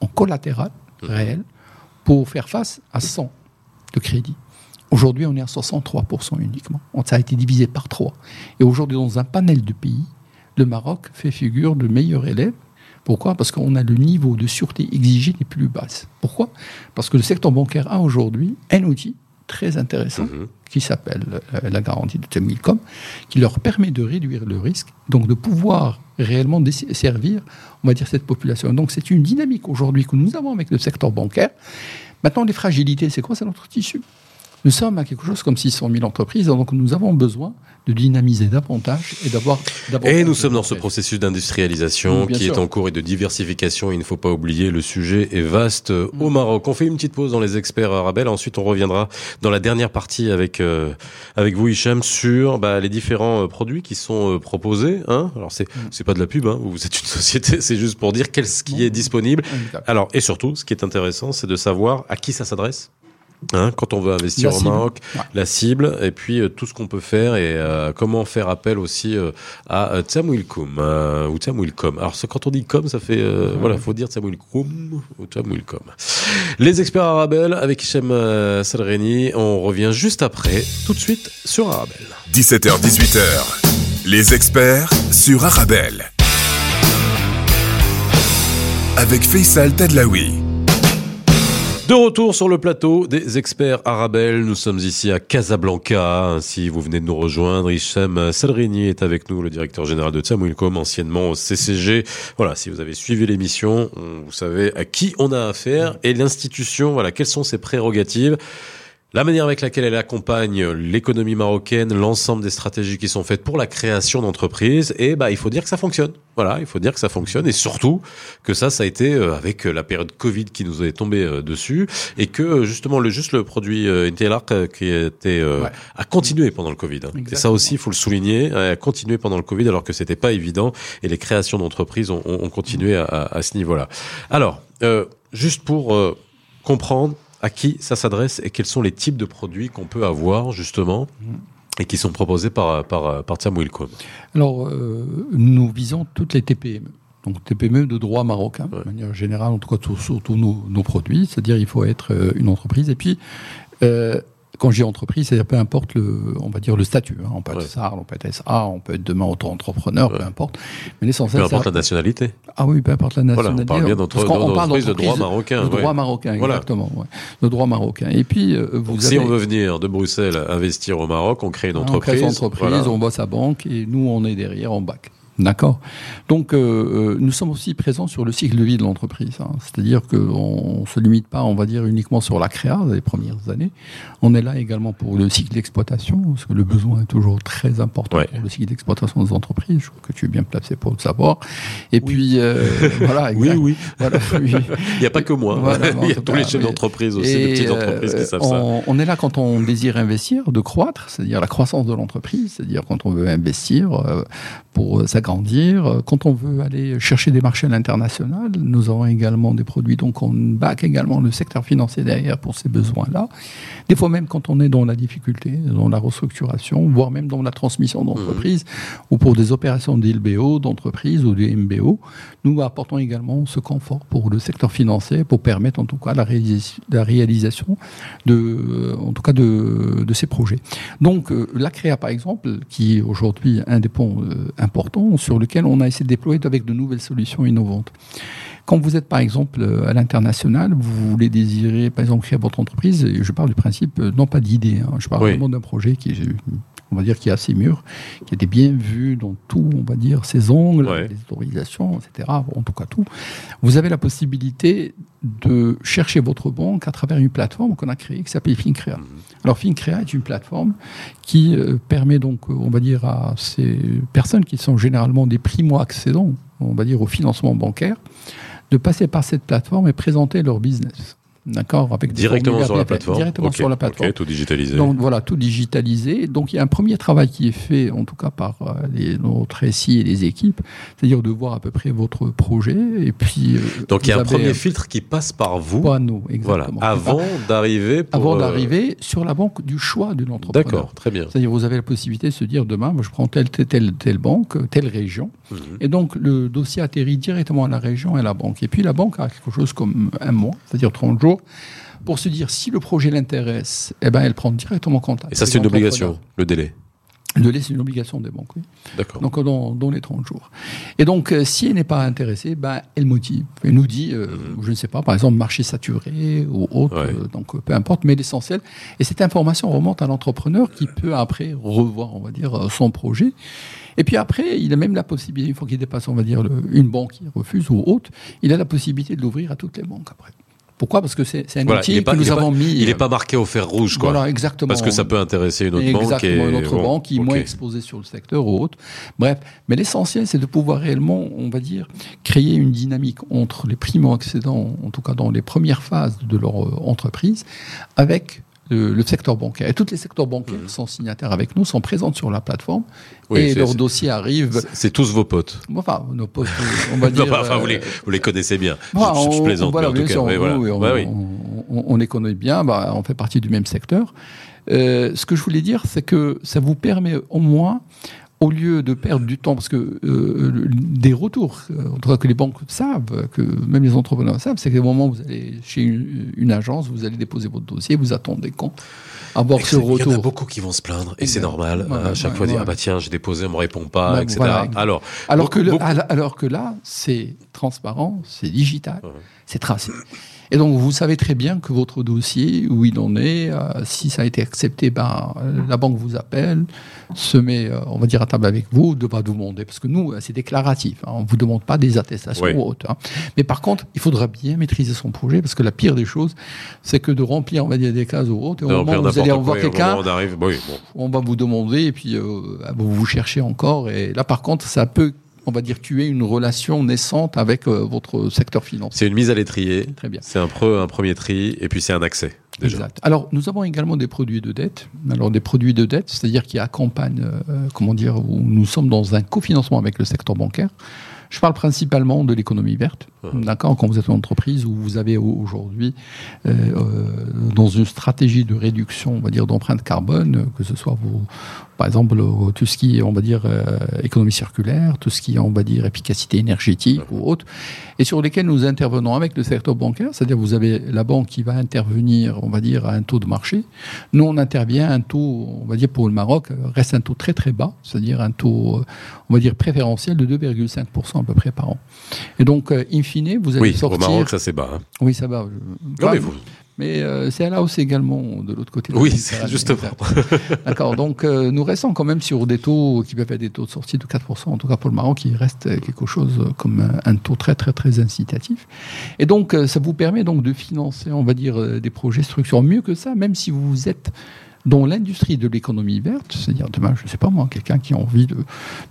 en collatéral mmh. réel pour faire face à 100 de crédits. Aujourd'hui, on est à 63% uniquement. Ça a été divisé par 3. Et aujourd'hui, dans un panel de pays, le Maroc fait figure de meilleur élève pourquoi? Parce qu'on a le niveau de sûreté exigé les plus basses. Pourquoi? Parce que le secteur bancaire a aujourd'hui un outil très intéressant mhm. qui s'appelle euh, la garantie de Temilcom, qui leur permet de réduire le risque, donc de pouvoir réellement servir, on va dire, cette population. Donc c'est une dynamique aujourd'hui que nous avons avec le secteur bancaire. Maintenant, les fragilités, c'est quoi? C'est notre tissu. Nous sommes à quelque chose comme 600 000 entreprises, donc nous avons besoin de dynamiser davantage et d'avoir. Et nous sommes dans ce processus d'industrialisation qui est en cours et de diversification. Il ne faut pas oublier, le sujet est vaste au mm. Maroc. On fait une petite pause dans les experts Arabelle. Ensuite, on reviendra dans la dernière partie avec euh, avec vous, Hicham, sur bah, les différents euh, produits qui sont euh, proposés. Hein Alors c'est mm. c'est pas de la pub. Hein vous êtes une société. C'est juste pour dire quel ce qui est disponible. Alors et surtout, ce qui est intéressant, c'est de savoir à qui ça s'adresse. Hein, quand on veut investir au Maroc, la cible, et puis euh, tout ce qu'on peut faire et euh, comment faire appel aussi euh, à Tsamwilcom ou Tsamwilcom. Alors quand on dit com, ça fait voilà, faut dire Tsamwilcom ou Tsamwilcom. Les experts Arabel avec Hichem Salreni, on revient juste après, tout de suite sur Arabel. 17h 18h. Les experts sur Arabel. Avec Faisal Tadlaoui. De retour sur le plateau des experts Arabel, nous sommes ici à Casablanca. Si vous venez de nous rejoindre, Hichem Salrini est avec nous, le directeur général de Tsamwilcom, anciennement au CCG. Voilà, si vous avez suivi l'émission, vous savez à qui on a affaire et l'institution, voilà, quelles sont ses prérogatives? La manière avec laquelle elle accompagne l'économie marocaine, l'ensemble des stratégies qui sont faites pour la création d'entreprises, et bah il faut dire que ça fonctionne. Voilà, il faut dire que ça fonctionne, et surtout que ça, ça a été euh, avec la période Covid qui nous est tombée euh, dessus, et que justement le juste le produit euh, qui était a continué pendant le Covid. Hein. Et ça aussi, il faut le souligner, a continué pendant le Covid alors que c'était pas évident, et les créations d'entreprises ont, ont, continué à, à, ce niveau-là. Alors, juste pour comprendre à qui ça s'adresse et quels sont les types de produits qu'on peut avoir justement et qui sont proposés par, par, par Alors, euh, nous visons toutes les TPME. Donc TPME de droit marocain, de manière générale, en tout cas sur, tous nos, nos, produits. C'est-à-dire il faut être euh, une entreprise. Et puis, euh, quand dis entreprise, c'est peu importe le, on va dire le statut. Hein. On peut être SAR, on peut être SA, on peut être demain auto-entrepreneur, peu importe. Mais l'essentiel, peu importe la nationalité. Ah oui, peu importe la nationalité. Voilà, on parle bien d'entreprise de droit marocain. De droit marocain, exactement. De droit marocain. Et puis, euh, vous Si on veut venir de Bruxelles investir au Maroc, on crée une entreprise. On crée une entreprise, on bosse à banque et nous, on est derrière, on bac. D'accord. Donc, euh, euh, nous sommes aussi présents sur le cycle de vie de l'entreprise. Hein. C'est-à-dire qu'on ne se limite pas, on va dire, uniquement sur la créa les premières années. On est là également pour le cycle d'exploitation, parce que le besoin est toujours très important pour le cycle d'exploitation des entreprises. Je crois que tu es bien placé pour le savoir. Et puis, euh, voilà. oui, oui. Voilà, Il n'y a pas que moi. Il y a tous les chefs d'entreprise aussi, les petites entreprises qui savent on, ça. On est là quand on désire investir, de croître, c'est-à-dire la croissance de l'entreprise, c'est-à-dire quand on veut investir pour sa grandir. Quand on veut aller chercher des marchés à l'international, nous avons également des produits, donc on back également le secteur financier derrière pour ces besoins-là. Des fois même quand on est dans la difficulté, dans la restructuration, voire même dans la transmission d'entreprise, mmh. ou pour des opérations d'ILBO, d'entreprise ou de MBO, nous apportons également ce confort pour le secteur financier, pour permettre en tout cas la, réalisation de, en tout cas de, de ces projets. Donc euh, la CREA par exemple, qui est aujourd'hui un des ponts euh, sur lequel on a essayé de déployer avec de nouvelles solutions innovantes. Quand vous êtes par exemple euh, à l'international, vous voulez désirer par exemple créer votre entreprise, je parle du principe euh, non pas d'idée, hein, je parle vraiment d'un projet qui est on va dire qui est assez mûr, qui était bien vu dans tout, on va dire, ses ongles, les autorisations, etc. En tout cas tout. Vous avez la possibilité de chercher votre banque à travers une plateforme qu'on a créée qui s'appelle FinCrea. Alors FinCrea est une plateforme qui euh, permet donc, on va dire, à ces personnes qui sont généralement des primo-accédants, on va dire, au financement bancaire, de passer par cette plateforme et présenter leur business. D'accord Avec directement sur la plateforme. Directement sur la plateforme. tout digitalisé. Donc voilà, tout digitalisé. Donc il y a un premier travail qui est fait, en tout cas par euh, les, notre SI et les équipes, c'est-à-dire de voir à peu près votre projet. Et puis. Euh, Donc il y a un premier filtre qui passe par vous. Pas nous, exactement. Voilà, avant d'arriver. Avant euh, d'arriver sur la banque du choix de l'entrepreneur. D'accord, très bien. C'est-à-dire vous avez la possibilité de se dire demain, je prends telle, telle, telle, banque, telle région. Mhm. Et donc le dossier atterrit directement à la région et à la banque. Et puis la banque a quelque chose comme un mois, c'est-à-dire 30 jours pour se dire si le projet l'intéresse, eh ben, elle prend directement contact. Et ça, c'est une obligation, le délai le délai, c'est une obligation des banques, oui. D'accord. Donc, dans, les 30 jours. Et donc, euh, si elle n'est pas intéressée, ben, elle motive. Elle nous dit, euh, mhm. je ne sais pas, par exemple, marché saturé ou autre, euh, donc peu importe, mais l'essentiel. Et cette information remonte à l'entrepreneur qui peut après revoir, on va dire, son projet. Et puis après, il a même la possibilité, une fois qu'il dépasse, on va dire, une banque qui refuse ou autre, il a la possibilité de l'ouvrir à toutes les banques après. Pourquoi? Parce que c'est un Voilà, outil pas- que nous pas- avons mis. Il n'est pas marqué au fer rouge, quoi. Voilà, exactement. Parce que ça peut intéresser une autre banque. Exactement, une autre bon, banque qui est moins exposée sur le secteur ou autre. Bref, mais l'essentiel, c'est de pouvoir réellement, on va dire, créer une dynamique entre les primo-accédants, en tout cas dans les premières phases de leur euh, entreprise, avec le, le secteur bancaire. Et tous les secteurs bancaires sont signataires avec nous, sont présents sur la plateforme. Oui, et leurs dossiers arrivent. C'est- tous vos potes. Enfin, nos potes, on va dire. Non, enfin, vous, euh, les, vous les connaissez bien. Je- voilà, je, je on- plaisante, voilà, mais en tout cas. sûr, oui, voilà. oui, on, oui. on- les connaît bien, bah, on fait partie du même secteur. Euh, ce que je voulais dire, c'est que ça vous permet au moins, au lieu de perdre du temps, parce que euh, des retours, euh, en tout cas que les banques savent, que même les entrepreneurs savent, c'est qu'au moment où vous allez chez une, une agence, vous allez déposer votre dossier, vous attendez quand avoir ce Il y en a retour. beaucoup qui vont se plaindre, et c'est normal. ouais, à chaque ouais, fois, dire ah bah tiens, j'ai déposé, on me répond pas, etc. voilà. Alors, Alors que, le- beaucoup- al- alors que là, c'est transparent, c'est digital, c'est tracé. Et donc, vous savez très bien que votre dossier, où il en est, euh, si ça a été accepté, ben, la banque vous appelle, se met, euh, on va dire, à table avec vous, de pas vous demander, parce que nous, c'est déclaratif, hein, on ne vous demande pas des attestations Ouais. ou autres. hein. Mais par contre, il faudra bien maîtriser son projet, parce que la pire des choses, c'est que de remplir, on va dire, des cases ou autres, et au moment où vous allez et au quelqu'un, on oui, bon. on va vous demander et puis euh, vous vous cherchez encore. Et là, par contre, ça peut, on va dire, tuer une relation naissante avec euh, votre secteur financier. C'est une mise à l'étrier, Très bien. c'est un, pre- un premier tri, et puis c'est un accès. Déjà. Exact. Alors, nous avons également des produits de dette. Alors, des produits de dette, c'est-à-dire qui accompagnent, euh, comment dire, où nous sommes dans un cofinancement avec le secteur bancaire. Je parle principalement de l'économie verte, Mhm. d'accord, quand vous êtes une entreprise où vous avez au- aujourd'hui, euh, dans une stratégie de réduction, on va dire, d'empreinte carbone, que ce soit vos, par exemple, tout ce qui est, on va dire, euh, économie circulaire, tout ce qui est, on va dire, efficacité énergétique ou autre, et sur lesquels nous intervenons avec le secteur bancaire, c'est-à-dire vous avez la banque qui va intervenir, on va dire, à un taux de marché. Nous, on intervient à un taux, on va dire, pour le Maroc, euh, reste un taux très très bas, c'est-à-dire un taux, euh, on va dire, préférentiel de 2,5% à peu près par an. Et donc, in fine, vous allez Oui, sortir... au Maroc, ça c'est bas. hein. Oui, ça va. Non, mais vous- mais euh, c'est à la hausse également de l'autre côté. de Oui, justement. D'accord. Donc, euh, nous restons quand même sur des taux qui peuvent être des taux de sortie de 4%, en tout cas pour le Maroc, qui reste quelque chose comme un, un taux très, très, très incitatif. Et donc, euh, ça vous permet donc de financer, on va dire, euh, des projets structurants. Mieux que ça, même si vous êtes dans l'industrie de l'économie verte, c'est-à-dire demain, je ne sais pas moi, quelqu'un qui a envie de,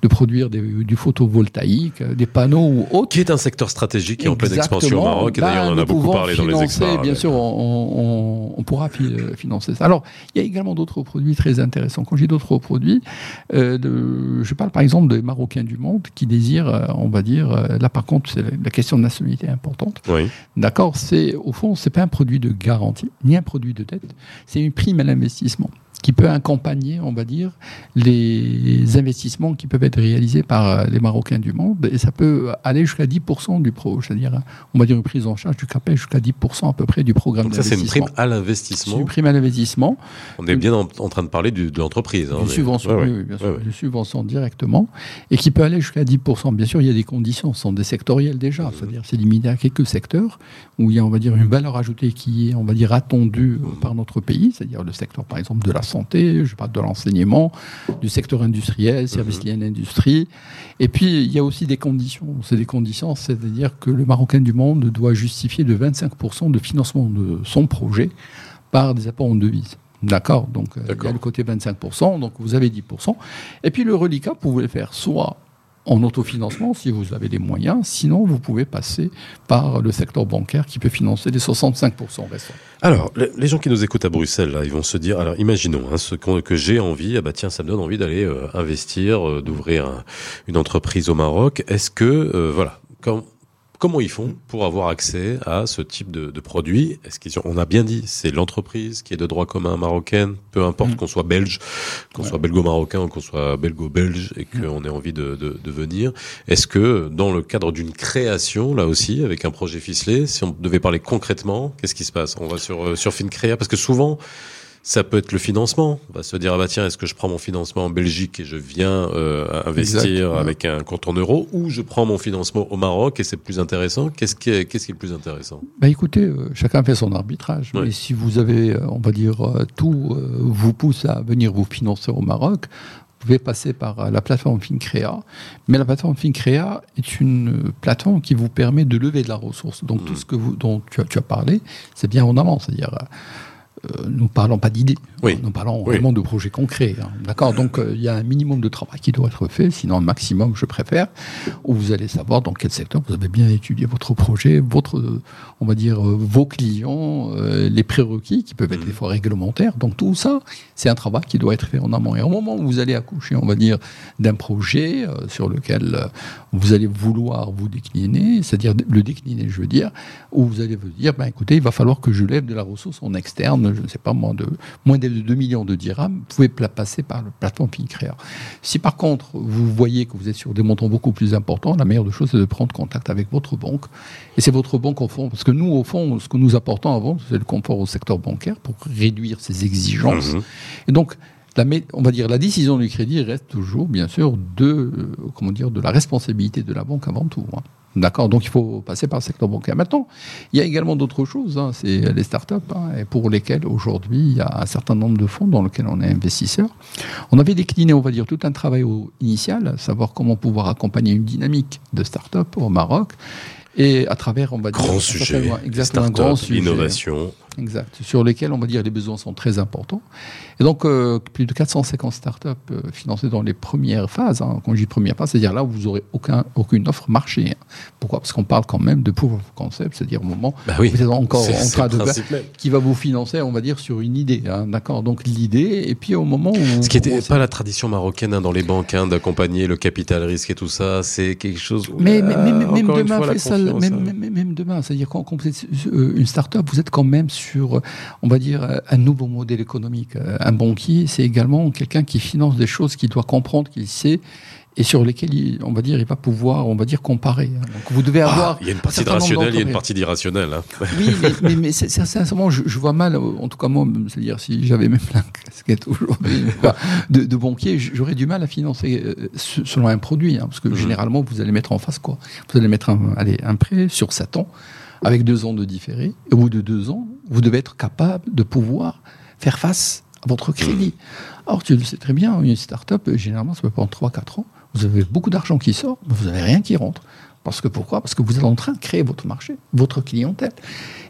de produire des- du photovoltaïque, euh, des panneaux ou autre, Qui est un secteur stratégique qui est en pleine expansion au. Maroc, et d'ailleurs on en a nous beaucoup parlé dans les experts. Bien sûr, on, on- on pourra fi- euh, financer ça. Alors, il y a également d'autres produits très intéressants. Quand je dis d'autres produits, euh, de- je parle par exemple des Marocains du monde qui désirent, on va dire, là par contre, c'est la- question de nationalité importante. Oui. D'accord C'est au fond, c'est pas un produit de garantie ni un produit de dette, c'est une prime à l'investissement mismo. Qui peut accompagner, on va dire, les investissements qui peuvent être réalisés par euh, les Marocains du monde et ça peut aller jusqu'à 10% du pro, c'est-à-dire, on va dire une prise en charge du CAPES jusqu'à 10% à peu près du programme Donc ça c'est une d'investissement. prime à l'investissement. une prime à l'investissement, On est bien en, en train de parler du- de l'entreprise. hein, subvention, Ouais, oui, oui, bien sûr, Ouais, ouais. du subvention directement, et qui peut aller jusqu'à 10%. Bien sûr, il y a des conditions, ce sont des sectoriels déjà, Mhm. c'est-à-dire c'est limité à quelques secteurs où il y a, on va dire, une valeur ajoutée qui est, on va dire, attendue Mhm. par notre pays, c'est-à-dire le secteur, par exemple, de la santé, je parle de l'enseignement, du secteur industriel, services Mhm. liés à l'industrie. Et puis, il y a aussi des conditions. C'est des conditions, c'est-à-dire que le Marocain du monde doit justifier de 25% de financement de son projet par des apports en devises. D'accord? Donc, euh, il y D'accord. a le côté 25%, donc vous avez 10%. Et puis, le reliquat, vous pouvez le faire soit en autofinancement, si vous avez les moyens, sinon, vous pouvez passer par le secteur bancaire qui peut financer les 65% restants. Alors, les gens qui nous écoutent à Bruxelles, ils vont se dire, alors imaginons hein, ce que j'ai envie, ah bah tiens, ça me donne envie d'aller euh, investir, euh, d'ouvrir un- une entreprise au Maroc. Est-ce que, euh, voilà, com- comment ils font pour avoir accès à ce type de, de produit? Est-ce qu'ils ont- on a bien dit, c'est l'entreprise qui est de droit commun marocaine, peu importe Mm. qu'on soit belge, qu'on Ouais. soit belgo-marocain ou qu'on soit belgo-belge et qu'on ait envie de, de, de venir. Est-ce que dans le cadre d'une création, là aussi, avec un projet ficelé, si on devait parler concrètement, qu'est-ce qui se passe? On va sur, euh, sur FinCrea Parce que souvent, ça peut être le financement. On va se dire, ah bah tiens, est-ce que je prends mon financement en Belgique et je viens euh, investir avec un compte en euros ou je prends mon financement au Maroc et c'est plus intéressant? Qu'est-ce qui est, qu'est-ce qui est le plus intéressant? Bah écoutez, euh, chacun fait son arbitrage. Ouais. Mais si vous avez, euh, on va dire, tout vous pousse à venir vous financer au Maroc, pouvez passer par la plateforme FinCrea. Mais la plateforme FinCrea est une plateforme qui vous permet de lever de la ressource. Donc, tout mmh. ce que vous, dont tu as, tu as parlé, c'est bien en amont. C'est-à-dire, euh, nous ne parlons pas d'idées, nous parlons vraiment de projets concrets. Hein. D'accord Donc euh, il y a un minimum de travail qui doit être fait, sinon un maximum, je préfère, où vous allez savoir dans quel secteur vous avez bien étudié votre projet, votre, on va dire, euh, vos clients, les prérequis qui peuvent être mmh. des fois réglementaires. Donc tout ça, c'est un travail qui doit être fait en amont. Et au moment où vous allez accoucher, on va dire, d'un projet sur lequel vous allez vouloir vous décliner, c'est-à-dire le décliner, je veux dire, où vous allez vous dire, ben, écoutez, il va falloir que je lève de la ressource en externe je ne sais pas, moins de, moins de 2 millions de dirhams, vous pouvez passer par la plateforme FinCrea. Si par contre, vous voyez que vous êtes sur des montants beaucoup plus importants, la meilleure des choses, c'est de prendre contact avec votre banque. Et c'est votre banque au fond, parce que nous, au fond, ce que nous apportons avant, c'est le confort au secteur bancaire pour réduire ses exigences. Mhm. Et donc, la, on va dire la décision du crédit reste toujours, bien sûr, de, euh, comment dire, de la responsabilité de la banque avant tout. Hein. D'accord Donc il faut passer par le secteur bancaire. Maintenant, il y a également d'autres choses, hein, c'est les startups, hein, et pour lesquelles aujourd'hui il y a un certain nombre de fonds dans lesquels on est investisseur. On avait décliné, on va dire, tout un travail initial, savoir comment pouvoir accompagner une dynamique de startup au Maroc. Et à travers, on va dire, grand sujet, exactement, grand sujet, innovation, exact, sur lesquels on va dire les besoins sont très importants. Et donc, euh, plus de 450 startups euh, financées dans les premières phases. Hein, quand je dis première phase, c'est-à-dire là où vous n'aurez aucun, aucune offre marché. Hein. Pourquoi? Parce qu'on parle quand même de proof of concept, c'est-à-dire au moment bah où vous êtes encore en train de qui va vous financer, on va dire, sur une idée. Hein, D'accord? Donc l'idée, et puis au moment où. Ce qui n'était pas la tradition marocaine dans les banques, d'accompagner le capital risque et tout ça, c'est quelque chose. Mais, mais, mais même, demain, ça, même, même, demain, c'est-à-dire quand, quand vous êtes euh, une start-up, vous êtes quand même sur, on va dire, un nouveau modèle économique un banquier, c'est également quelqu'un qui finance des choses qu'il doit comprendre, qu'il sait, et sur lesquelles, on va dire, il va pouvoir, on va dire, comparer. Donc vous devez ah, avoir. il y a une partie de rationnel, il y a une partie d'irrationnel. Hein. Oui, mais, mais, sincèrement, je, vois mal, en tout cas moi, c'est-à-dire si j'avais même la casquette aujourd'hui de, de, banquier, j'aurais du mal à financer euh, selon un produit, hein, parce que mhm. généralement, vous allez mettre en face quoi Vous allez mettre un, allez, un prêt sur 7 ans, avec deux ans de différé, au bout de deux ans, vous devez être capable de pouvoir faire face votre crédit. Or, tu le sais très bien, une start-up, généralement, ça peut prendre 3-4 ans. Vous avez beaucoup d'argent qui sort, mais vous n'avez rien qui rentre. Parce que pourquoi? Parce que vous êtes en train de créer votre marché, votre clientèle.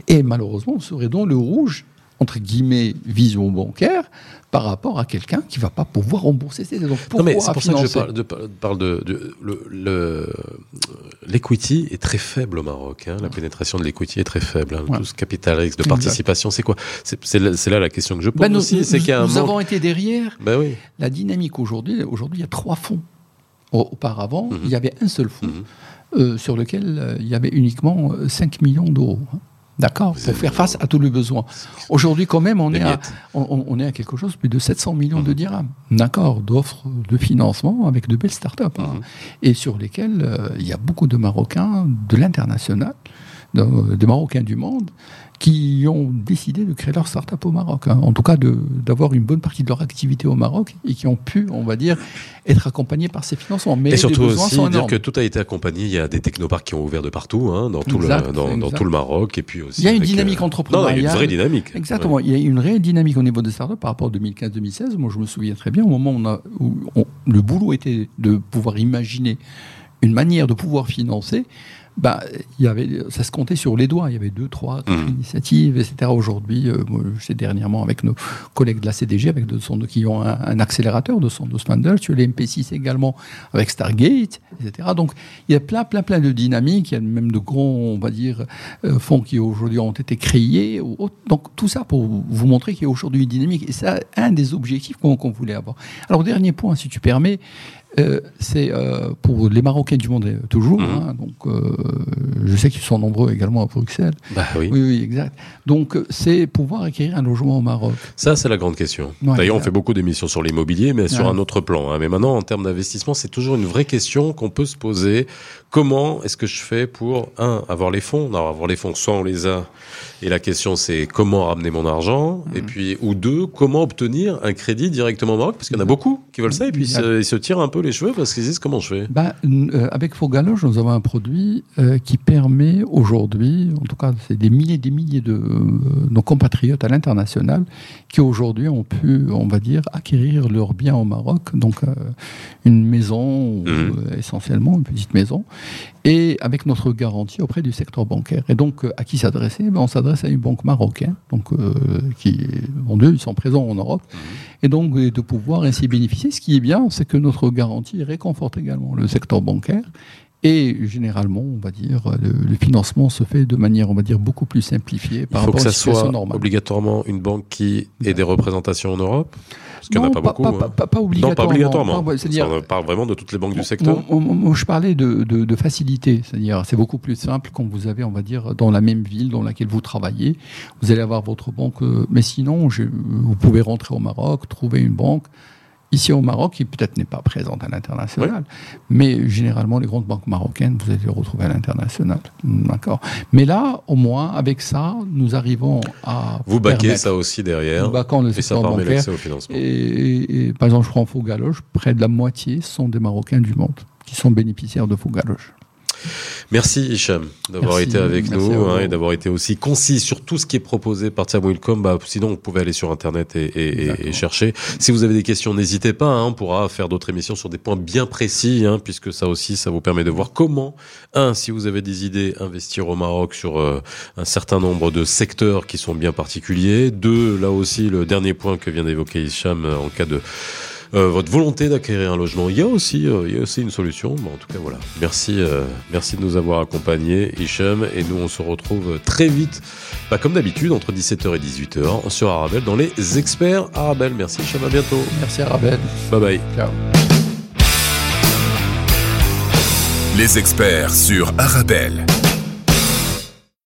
Et malheureusement, vous serez donc le rouge entre guillemets, vision bancaire par rapport à quelqu'un qui va pas pouvoir rembourser ses mais c'est pour ça que je parle de, parle de, le l'equity est très faible au Maroc hein. la pénétration de l'equity est très faible hein. tout ce capital risque de participation c'est quoi? C'est là, la question que je pose ben, nous, aussi c'est qu'il nous avons été derrière ben oui. la dynamique aujourd'hui aujourd'hui il y a trois fonds auparavant mhm. il y avait un seul fonds mhm. euh, sur lequel euh, il y avait uniquement 5 euh, millions d'euros hein. D'accord Pour faire face à tous les besoins. Aujourd'hui, quand même, on est, à, on, est à quelque chose de plus de 700 millions de mhm. dirhams. D'accord D'offres de financement avec de belles startups. Hein, mhm. et sur lesquelles euh, il y a beaucoup de Marocains de l'international, des Marocains du monde, qui ont décidé de créer leur start-up au Maroc. Hein. En tout cas, d'avoir une bonne partie de leur activité au Maroc et qui ont pu, on va dire, être accompagnés par ces financements. Mais et surtout aussi dire que tout a été accompagné. Il y a des technoparks qui ont ouvert de partout, hein, dans, tout le, dans, tout le Maroc. Et puis aussi il y a une dynamique euh... entrepreneuriale. il y a une vraie dynamique. Exactement. Il y a une réelle dynamique au niveau des startups par rapport à 2015-2016. Moi, je me souviens très bien au moment où, on a, où le boulot était de pouvoir imaginer une manière de pouvoir financer bah, il y avait, ça se comptait sur les doigts. Il y avait deux, trois, mmh. initiatives, etc. Aujourd'hui, euh, sais dernièrement avec nos collègues de la CDG, avec de son, qui ont un, accélérateur de son Spandel, sur les MP6 également avec Stargate, etc. Donc, il y a plein, plein, plein de dynamiques. Il y a même de grands, on va dire, euh, fonds qui aujourd'hui ont été créés. Donc, tout ça pour vous montrer qu'il y a aujourd'hui une dynamique. Et c'est un des objectifs qu'on voulait avoir. Alors, dernier point, si tu permets, euh, c'est euh, pour les Marocains du monde toujours. Mhm. Hein, donc, euh, je sais qu'ils sont nombreux également à Bruxelles. Bah oui. Oui, oui, exact. Donc, c'est pouvoir acquérir un logement au Maroc. Ça, c'est la grande question. D'ailleurs, on fait beaucoup d'émissions sur l'immobilier, mais sur un autre plan. Hein. Mais maintenant, en termes d'investissement, c'est toujours une vraie question qu'on peut se poser. Comment est-ce que je fais pour un avoir les fonds? Non, avoir les fonds, soit on les a. Et la question, c'est comment ramener mon argent Et mhm. puis, ou deux, comment obtenir un crédit directement au Maroc? Parce qu'il y en a beaucoup qui veulent ça et puis ils se, tirent un peu les cheveux parce qu'ils disent comment je fais? Ben, euh, avec Fogaloge, nous avons un produit euh, qui permet aujourd'hui, en tout cas, c'est des milliers et des milliers de nos compatriotes à l'international qui aujourd'hui ont pu, on va dire, acquérir leurs biens au Maroc. Donc, une maison, essentiellement, une petite maison, et avec notre garantie auprès du secteur bancaire. Et donc, à qui s'adresser? Ben, On s'adresse à une banque marocaine, donc, qui, en deux, ils sont présents en Europe. Mhm. Et donc, de pouvoir ainsi bénéficier. Ce qui est bien, c'est que notre garantie réconforte également le secteur bancaire. Et généralement, on va dire, le, financement se fait de manière, on va dire, beaucoup plus simplifiée par Il faut que ça soit obligatoirement une banque qui ait des représentations en Europe parce qu'il n'y en a pas, beaucoup. Pas, pas, pas, obligatoirement. Non, pas obligatoirement. on parle vraiment de toutes les banques du secteur. je parlais de, de, de facilité. C'est-à-dire, c'est beaucoup plus simple quand vous avez, on va dire, dans la même ville dans laquelle vous travaillez, vous allez avoir votre banque. Euh, mais sinon, je, vous pouvez rentrer au Maroc, trouver une banque ici au Maroc, qui peut-être n'est pas présente à l'international, mais généralement les grandes banques marocaines, vous allez les retrouver à l'international. D'accord. Mais là, au moins, avec ça, nous arrivons à. Vous baquez ça aussi derrière. Nous le et ça permet l'accès au financement. Et, par exemple, je prends Fougaloche, près de la moitié sont des Marocains du monde qui sont bénéficiaires de Fougaloche. Merci Hicham d'avoir été avec nous hein, et d'avoir été aussi concis sur tout ce qui est proposé par Tiam Bah, sinon, vous pouvez aller sur Internet et, chercher. Si vous avez des questions, n'hésitez pas. Hein, on pourra faire d'autres émissions sur des points bien précis, hein, puisque ça aussi, ça vous permet de voir comment, un, si vous avez des idées, investir au Maroc sur euh, un certain nombre de secteurs qui sont bien particuliers. Deux, là aussi, le dernier point que vient d'évoquer Hicham en cas de euh, votre volonté d'acquérir un logement. Il y a aussi, euh, il y a aussi une solution. en tout cas, voilà. Merci, euh, merci de nous avoir accompagnés, Hicham. Et nous, on se retrouve très vite, bah, comme d'habitude, entre 17h et 18h sur Arabelle, dans les experts Arabelle. Merci, Hicham. À bientôt. Merci, Arabelle. Bye bye. Ciao. Les experts sur Arabelle.